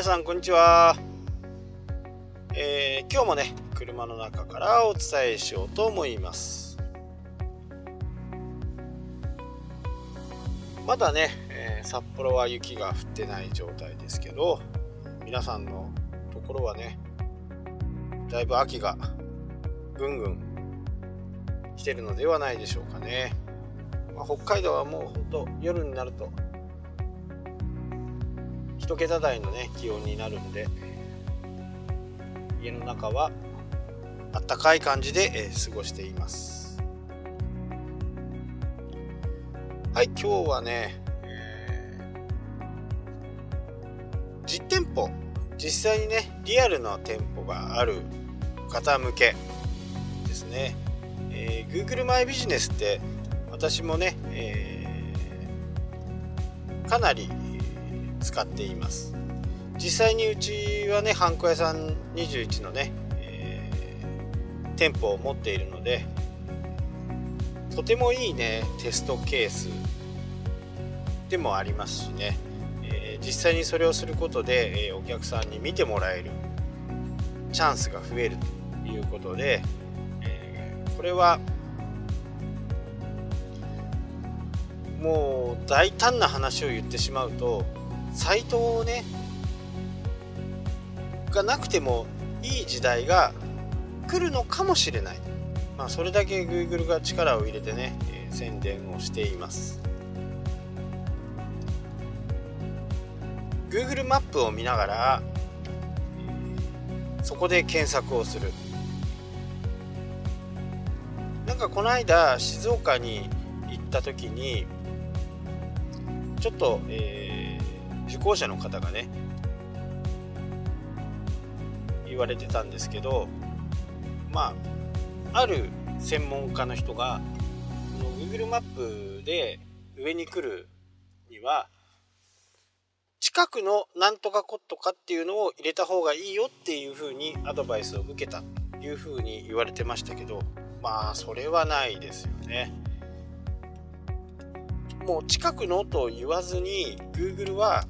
皆さんこんにちは、えー、今日もね車の中からお伝えしようと思います。まだね、えー、札幌は雪が降ってない状態ですけど皆さんのところはねだいぶ秋がぐんぐん来てるのではないでしょうかね、まあ、北海道はもうほんと夜になると1桁台のね気温になるんで家の中はあったかい感じで、え、過ごしています。はい今日はね、えー、実店舗。実際にねリアルな店舗がある方向けですね、えー、Google マイビジネスって私もね、えー、かなり使っています。実際にうちはねハンコ屋さん21のね、えー、店舗を持っているのでとてもいいねテストケースでもありますしね、えー、実際にそれをすることで、えー、お客さんに見てもらえるチャンスが増えるということで、えこれはもう大胆な話を言ってしまうとサイトをねがなくてもいい時代が来るのかもしれない、まあ、それだけ Google が力を入れてね、えー、宣伝をしています。Google マップを見ながら、そこで検索をする。なんかこの間静岡に行った時にちょっと、えー受講者の方がね言われてたんですけどまあある専門家の人がこの Google マップで上に来るには近くのなんとかコットかっていうのを入れた方がいいよっていうふうにアドバイスを受けたというふうに言われてましたけどまあそれはないですよね。もう近くのと言わずに Google は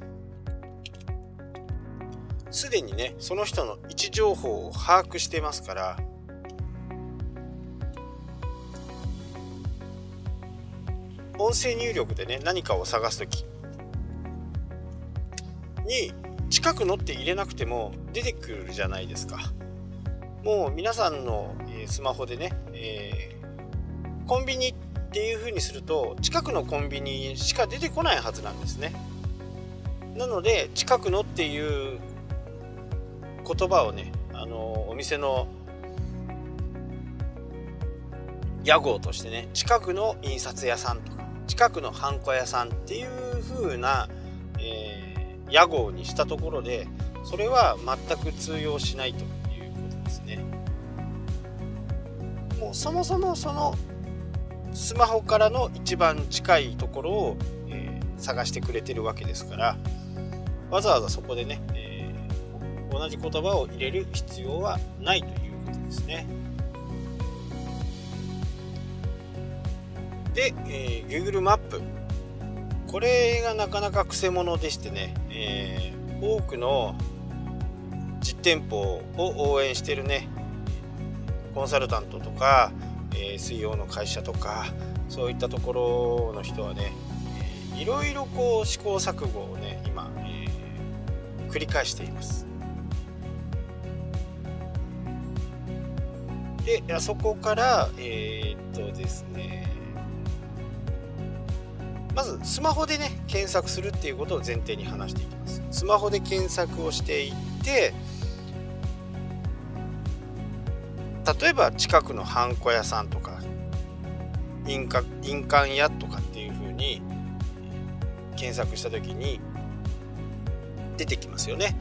すでにねその人の位置情報を把握してますから。音声入力でね何かを探す時。に近くのって入れなくても出てくるじゃないですか。もう皆さんのスマホでね、えー、コンビニっていう風にすると近くのコンビニしか出てこないはずなんですね。なので近くのっていう言葉をねあのお店の屋号としてね近くの印刷屋さんとか近くのハンコ屋さんっていう風な、えー、屋号にしたところでそれは全く通用しないということですね。もうそもそもそのスマホからの一番近いところを、えー、探してくれてるわけですからわざわざそこでね、え同じ言葉を入れる必要はないということですね。で、えー、Google マップこれがなかなかくせ者でしてね、えー、多くの実店舗を応援してるねコンサルタントとか、えー、水曜の会社とかそういったところの人はね、えー、いろいろこう試行錯誤をね今、えー、繰り返しています。であそこからえー、っとですねまずスマホでね検索するっていうことを前提に話していきます。スマホで検索をしていって例えば近くのハンコ屋さんとか印鑑印鑑屋とかっていうふうに検索した時に出てきますよね、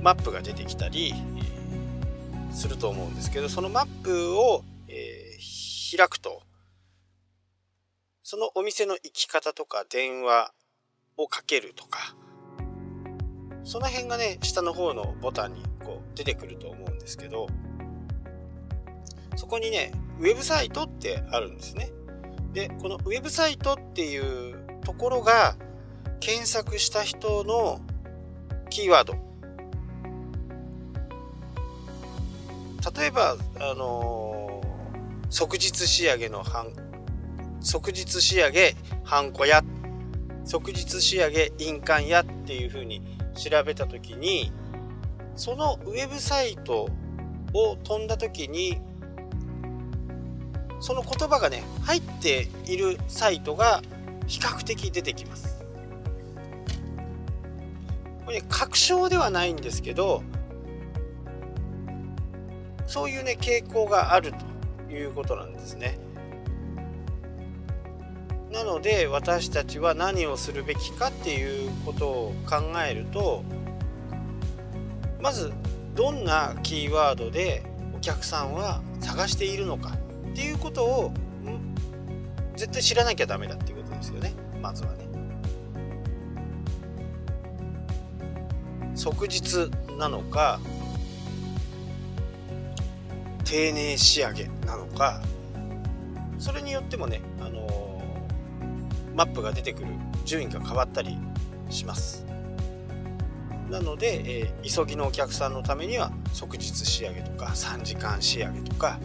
マップが出てきたりすると思うんですけどそのマップを、えー、開くとそのお店の行き方とか電話をかけるとかその辺がね下の方のボタンにこう出てくると思うんですけどそこにねウェブサイトってあるんですね。でこのウェブサイトっていうところが検索した人のキーワード。例えばあのー、即日仕上げの半即日仕上げハンコや即日仕上げ印鑑やっていうふうに調べた時にそのウェブサイトを飛んだ時にその言葉がね入っているサイトが比較的出てきます。これ、ね、確証ではないんですけどそういうね傾向があるということなんですねなので私たちは何をするべきかっていうことを考えるとまずどんなキーワードでお客さんは探しているのかっていうことを絶対知らなきゃダメだっていうことですよねまずはね。即日なのか丁寧仕上げなのかそれによってもね、あのー、マップが出てくる順位が変わったりします。なので、えー、急ぎのお客さんのためには即日仕上げとか3時間仕上げとか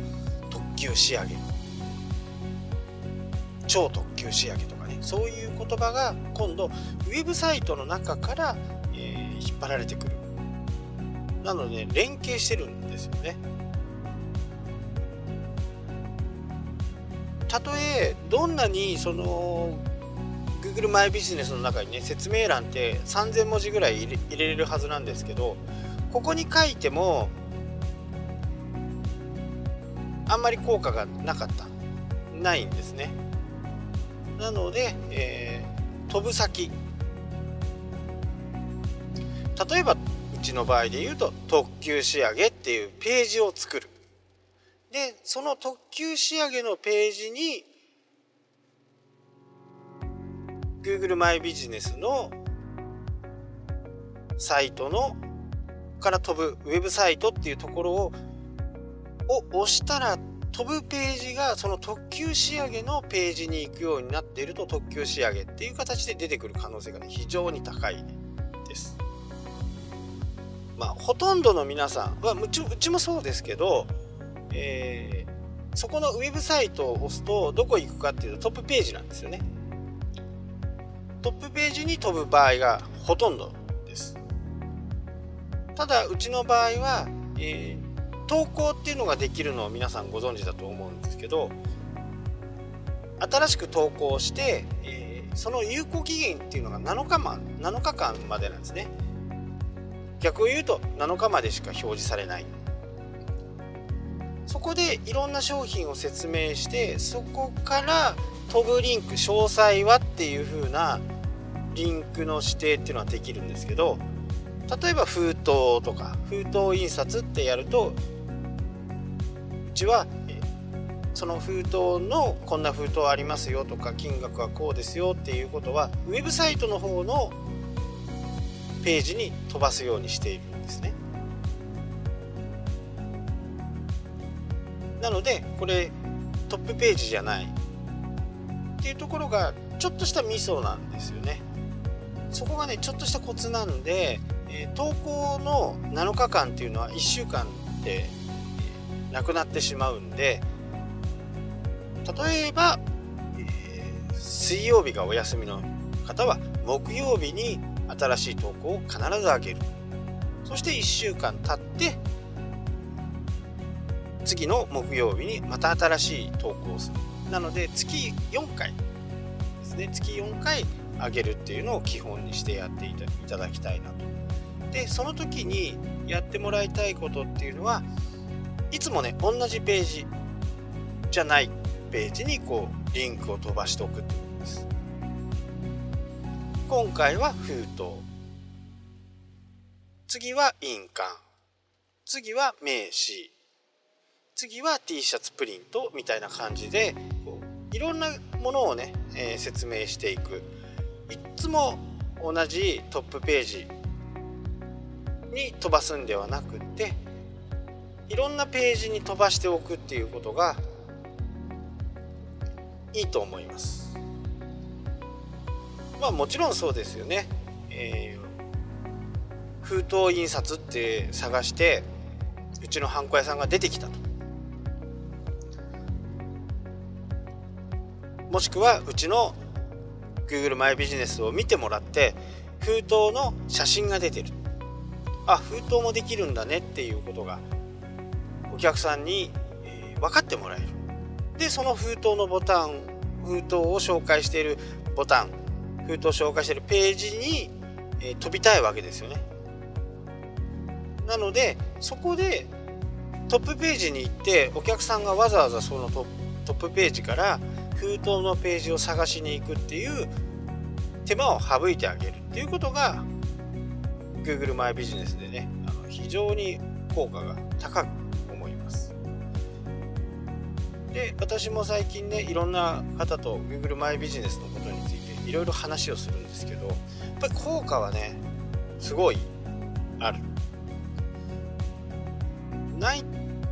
特急仕上げ超特急仕上げとかねそういう言葉が今度ウェブサイトの中から、えー、引っ張られてくる。なのでね連携してるんですよね。たとえどんなにその Google マイビジネスの中にね説明欄って3000文字ぐらい入れれるはずなんですけどここに書いてもあんまり効果がなかった。ないんですね。なので、えー、飛ぶ先。例えばうちの場合で言うと特急仕上げっていうページを作る。でその特急仕上げのページに Google マイビジネスのサイトのから飛ぶウェブサイトっていうところをを押したら飛ぶページがその特急仕上げのページに行くようになっていると特急仕上げっていう形で出てくる可能性が、ね、非常に高いです。まあほとんどの皆さんはうちうちもそうですけどえー、そこのウェブサイトを押すとどこ行くかっていうとトップページなんですよね。トップページに飛ぶ場合がほとんどです。ただうちの場合は、えー、投稿っていうのができるのを皆さんご存知だと思うんですけど新しく投稿して、えー、その有効期限っていうのが7日間7日間までなんですね。逆を言うと7日までしか表示されない。そこでいろんな商品を説明してそこから飛ぶリンク詳細はっていう風なリンクの指定っていうのはできるんですけど例えば封筒とか封筒印刷ってやるとうちはその封筒のこんな封筒ありますよとか金額はこうですよっていうことはウェブサイトの方のページに飛ばすようにしているんですね。のでこれトップページじゃない。っていうところがちょっとしたミソなんですよね。そこがねちょっとしたコツなんで、えー、投稿の7日間っていうのは1週間で、えー、なくなってしまうんで例えば、えー、水曜日がお休みの方は木曜日に新しい投稿を必ず上げる。そして1週間経って次の木曜日にまた新しい投稿をする。なので月4回ですね。月4回上げるっていうのを基本にしてやっていただきたいなと。でその時にやってもらいたいことっていうのはいつもね同じページじゃないページにこうリンクを飛ばしておくってことです。今回は封筒。次は印鑑。次は名刺。次は T シャツプリントみたいな感じでこう。いろんなものをね、えー、説明していく。いつも同じトップページに飛ばすんではなくっていろんなページに飛ばしておくっていうことがいいと思います。まあもちろんそうですよね、え封筒印刷って探してうちのハンコ屋さんが出てきたともしくはうちの Google マイビジネスを見てもらって封筒の写真が出てる。あ封筒もできるんだねっていうことがお客さんに、えー、分かってもらえる。でその封筒のボタン封筒を紹介しているボタン封筒を紹介しているページに、えー、飛びたいわけですよね。なのでそこでトップページに行ってお客さんがわざわざそのトップページから封筒のページを探しに行くっていう手間を省いてあげるっていうことが Google マイビジネスでねあの非常に効果が高く思います。で私も最近ねいろんな方と Google マイビジネスのことについていろいろ話をするんですけどやっぱり効果はねすごいある。ない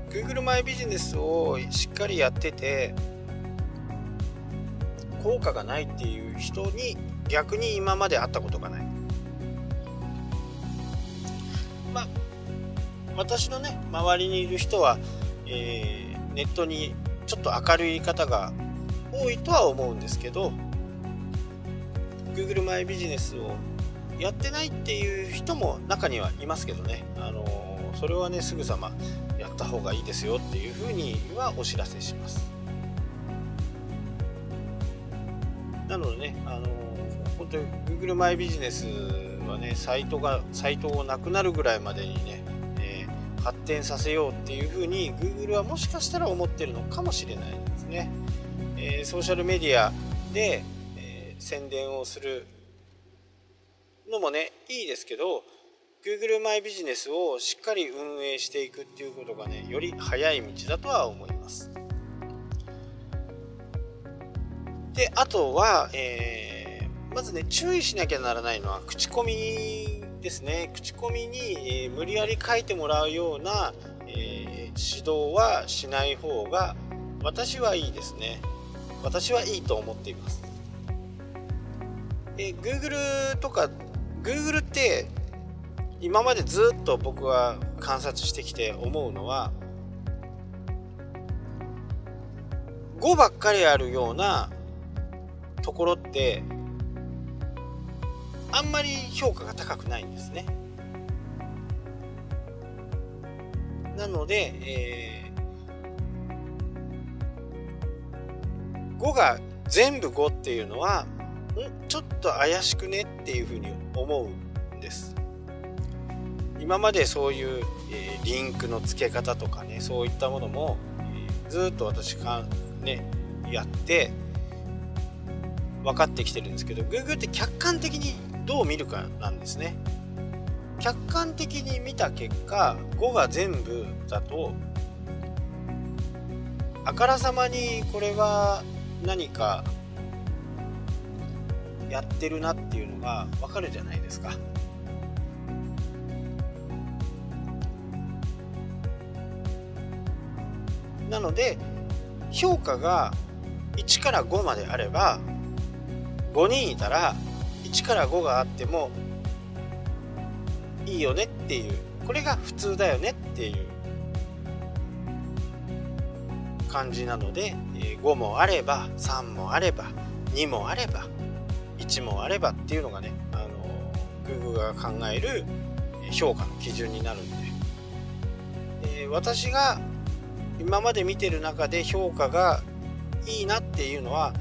Google マイビジネスをしっかりやってて効果がないっていう人に逆に今まで会ったことがない。まあ私のね周りにいる人は、えー、ネットにちょっと明るい方が多いとは思うんですけど Google マイビジネスをやってないっていう人も中にはいますけどね、あのー、それはねすぐさまやった方がいいですよっていうふうにはお知らせします。なのでね、あの、本当に Google マイビジネスはねサイトがサイトがなくなるぐらいまでにね、えー、発展させようっていうふうに Google はもしかしたら思ってるのかもしれないですね、えー、ソーシャルメディアで、え宣伝をするのもねいいですけど Google マイビジネスをしっかり運営していくっていうことがねより早い道だとは思います。であとは、えー、まずね注意しなきゃならないのは口コミですね。口コミに、えー、無理やり書いてもらうような、えー、指導はしない方が私はいいですね。私はいいと思っています、え Google とか Google って今までずっと僕は観察してきて思うのは5ばっかりあるようなところってあんまり評価が高くないんですね。なので、えー、5が全部5っていうのはん？ちょっと怪しくねっていうふうに思うんです。今までそういう、えー、リンクの付け方とかねそういったものも、えー、ずっと私がねやって分かってきてるんですけど Google って客観的にどう見るかなんですね客観的に見た結果5が全部だとあからさまにこれは何かやってるなっていうのが分かるじゃないですか。なので評価が1から5まであれば5人いたら1から5があってもいいよねっていう。これが普通だよねっていう。感じなので5もあれば3もあれば2もあれば1もあればっていうのがねあの Google が考える評価の基準になるんで、え私が今まで見てる中で評価がいいなっていうのは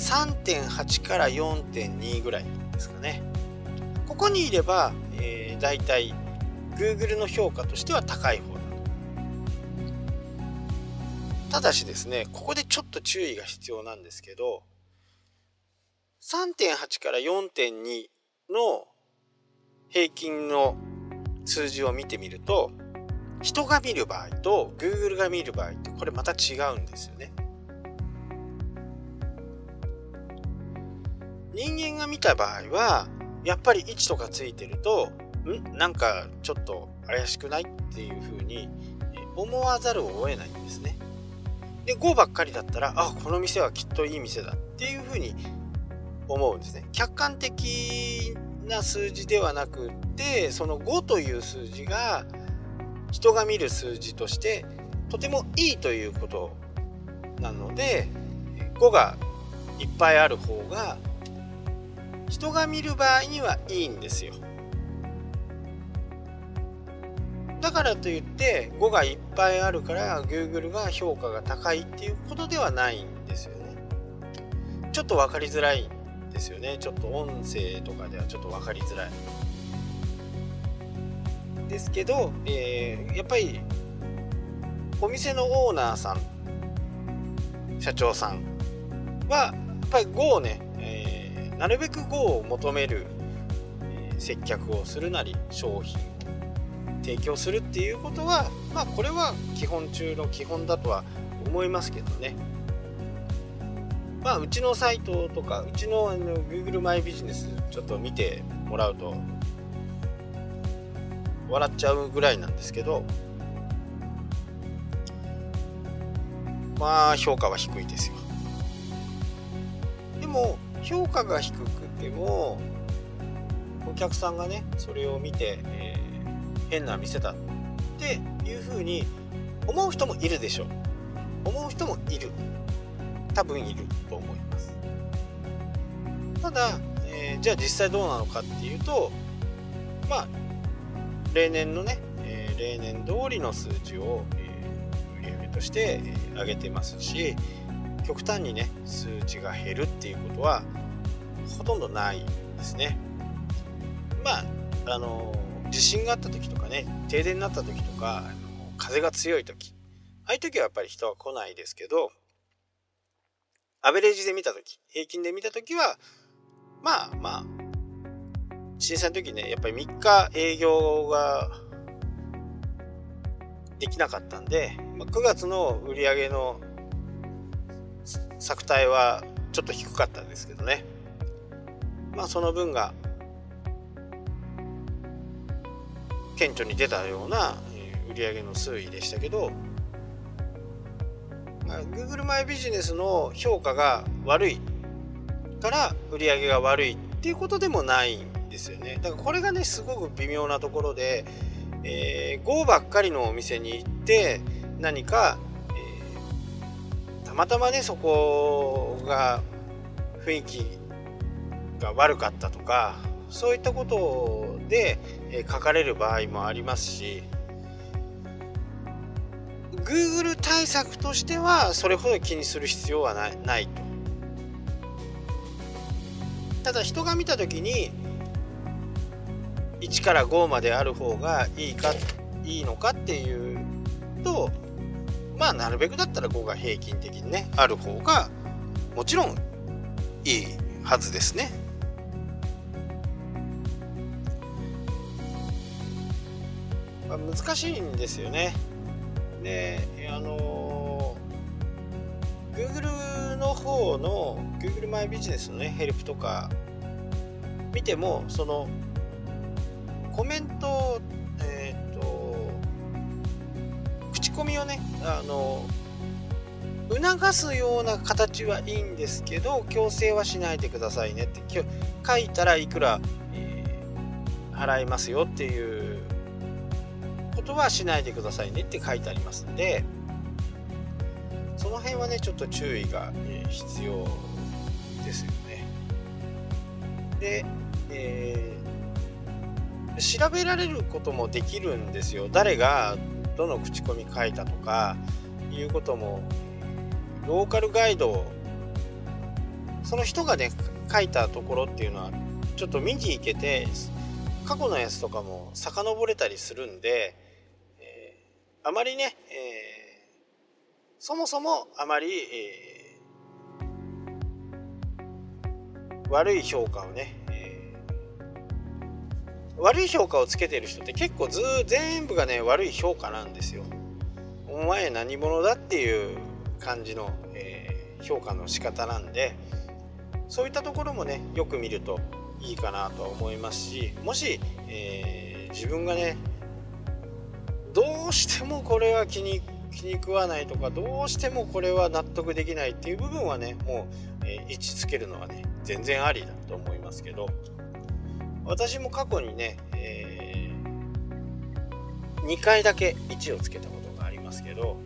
3.8から4.2ぐらいですかねここにいれば、えー、だいたい Google の評価としては高い方だただしですねここでちょっと注意が必要なんですけど3.8から4.2の平均の数字を見てみると人が見る場合と Google が見る場合ってこれまた違うんですよね。人間が見た場合はやっぱり位置とかついてるとん？なんかちょっと怪しくないっていう風に思わざるを得ないんですね。で5ばっかりだったらあこの店はきっといい店だっていう風に思うんですね。客観的な数字ではなくってその5という数字が人が見る数字としてとてもいいということなので5がいっぱいある方が人が見る場合にはいいんですよ。だからといって5がいっぱいあるから Google が評価が高いっていうことではないんですよね。ちょっと分かりづらいんですよね。ちょっと音声とかではちょっと分かりづらい。ですけど、えー、やっぱりお店のオーナーさん社長さんはやっぱり5をね、なるべく5を求める、接客をするなり商品提供するっていうことはまあこれは基本中の基本だとは思いますけどね。まあうちのサイトとかうちのあの Google マイビジネスちょっと見てもらうと笑っちゃうぐらいなんですけどまあ評価は低いですよ。でも評価が低くてもお客さんがねそれを見て、えー、変な店だっていうふうに思う人もいるでしょう。思う人もいる。多分いると思います。ただ、えー、じゃあ実際どうなのかっていうとまあ例年のね、えー、例年通りの数字をえ売上、として、え上げてますし極端にね数値が減るっていうことはほとんどないですね。まああの地震があった時とかね停電になった時とかあの風が強い時ああいう時はやっぱり人は来ないですけどアベレージで見た時平均で見た時はまあまあ震災の時ねやっぱり3日営業ができなかったんで、まあ9月の売り上げの作体はちょっと低かったんですけどね。まあその分が顕著に出たような売り上げの推移でしたけど、まあ、Google マイビジネスの評価が悪いから売り上げが悪いっていうことでもないんですよね。だからこれがねすごく微妙なところでえー、GO ばっかりのお店に行って何か、またまねそこが雰囲気が悪かったとかそういったことで、え、書かれる場合もありますし Google 対策としてはそれほど気にする必要はないないと。ただ人が見た時に1から5まである方がいいかいいのかっていうとまあなるべくだったら5が平均的にねある方がもちろんいいはずですね。まあ、難しいんですよね。であの Google の方の Google マイビジネスのねヘルプとか見てもそのコメント、えっ、ー、と、口コミをね、あの、促すような形はいいんですけど、強制はしないでくださいねって、書いたらいくら、えー、払いますよっていうことはしないでくださいねって書いてありますんで、その辺はね、ちょっと注意が、えー、必要ですよね。で、えー調べられることもできるんですよ誰がどの口コミ書いたとかいうこともローカルガイドその人がね書いたところっていうのはちょっと見に行けて過去のやつとかも遡れたりするんで、えー、あまりね、えー、そもそもあまり、えー、悪い評価をね悪い評価をつけてる人って結構ず全部がね悪い評価なんですよ。お前何者だっていう感じの、えー、評価の仕方なんでそういったところもねよく見るといいかなとは思いますしもし、えー、自分がねどうしてもこれは気に気に食わないとかどうしてもこれは納得できないっていう部分はねもう、えー、位置つけるのはね全然ありだと思いますけど私も過去にね、えー、2回だけ1をつけたことがありますけど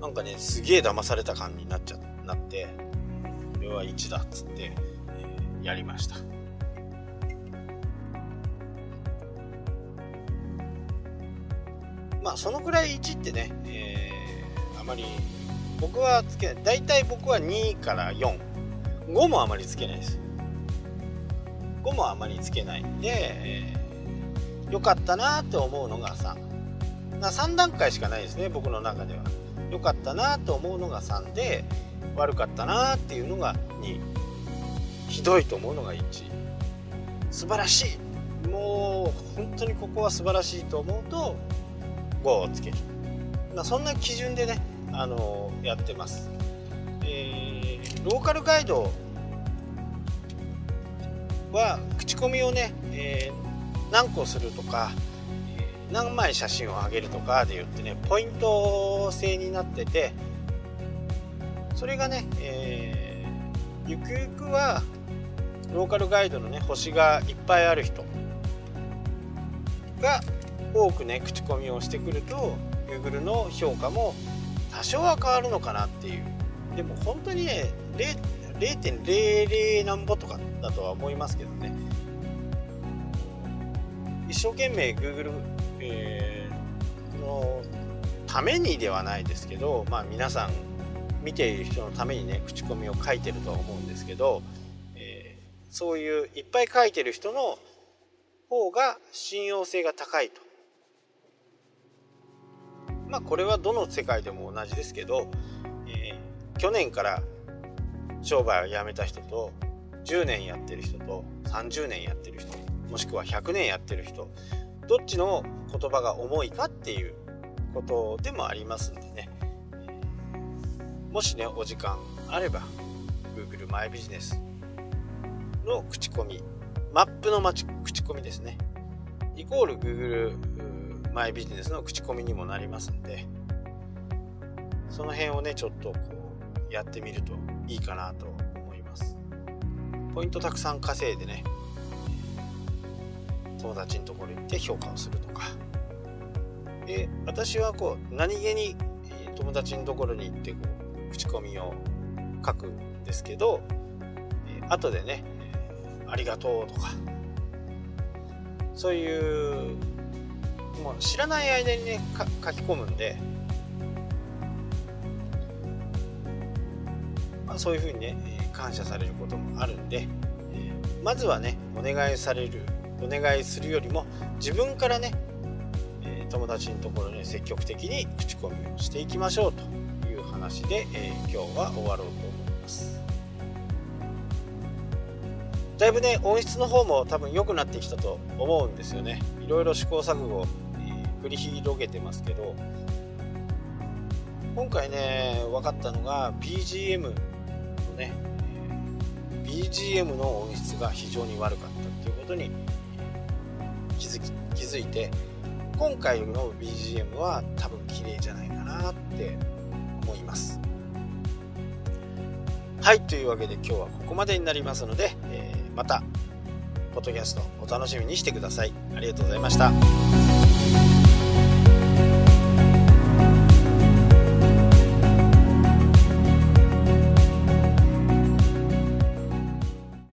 なんかねすげえ騙された感じになっちゃなってこれは1だっつって、えー、やりました。まあそのくらい1ってね、えー、あまり僕はつけない。大体僕は2から45もあまりつけないです。5もあまりつけないんで、えー、よかったなって思うのが3 3段階しかないですね僕の中では。良かったなと思うのが3で悪かったなっていうのが2ひどいと思うのが1素晴らしい。もう本当にここは素晴らしいと思うと5をつける、まあ、そんな基準でね、あのー、やってます、えー、ローカルガイドは口コミをね、えー、何個するとかえ何枚写真を上げるとかで言ってねポイント制になっててそれがね、えー、ゆくゆくはローカルガイドのね星がいっぱいある人が多くね口コミをしてくると Google の評価も多少は変わるのかなっていう。でも本当にね0.00何歩とかだとは思いますけどね一生懸命 Google えー、のためにではないですけど、まあ、皆さん見ている人のためにね口コミを書いてるとは思うんですけど、えー、そういういっぱい書いてる人の方が信用性が高いと。まあこれはどの世界でも同じですけど、えー、去年から商売をやめた人と10年やってる人と30年やってる人もしくは100年やってる人どっちの言葉が重いかっていうことでもありますんでね。もしねお時間あれば Google マイビジネスの口コミマップの口コミですね。イコール Google マイビジネスの口コミにもなりますんでその辺をねちょっとこうやってみるといいかなと思います。ポイントたくさん稼いでね友達のところに行って評価をするとか。で私はこう何気に友達のところに行ってこう口コミを書くんですけど後でね「ありがとう」とかそういうもう知らない間にね書き込むんで、まあ、そういうふうにね感謝されることもあるんでまずはねお願いされるお願いするよりも自分からね、友達のところに積極的に口コミをしていきましょうという話で、え今日は終わろうと思います。だいぶね音質の方も多分良くなってきたと思うんですよね。いろいろ試行錯誤、え繰り広げてますけど今回ね分かったのが BGM BGM の音質が非常に悪かったっていうことに気づき気づいて今回の BGM は多分綺麗じゃないかなって思います。はいというわけで今日はここまでになりますので、えー、またポッドキャストお楽しみにしてください。ありがとうございました。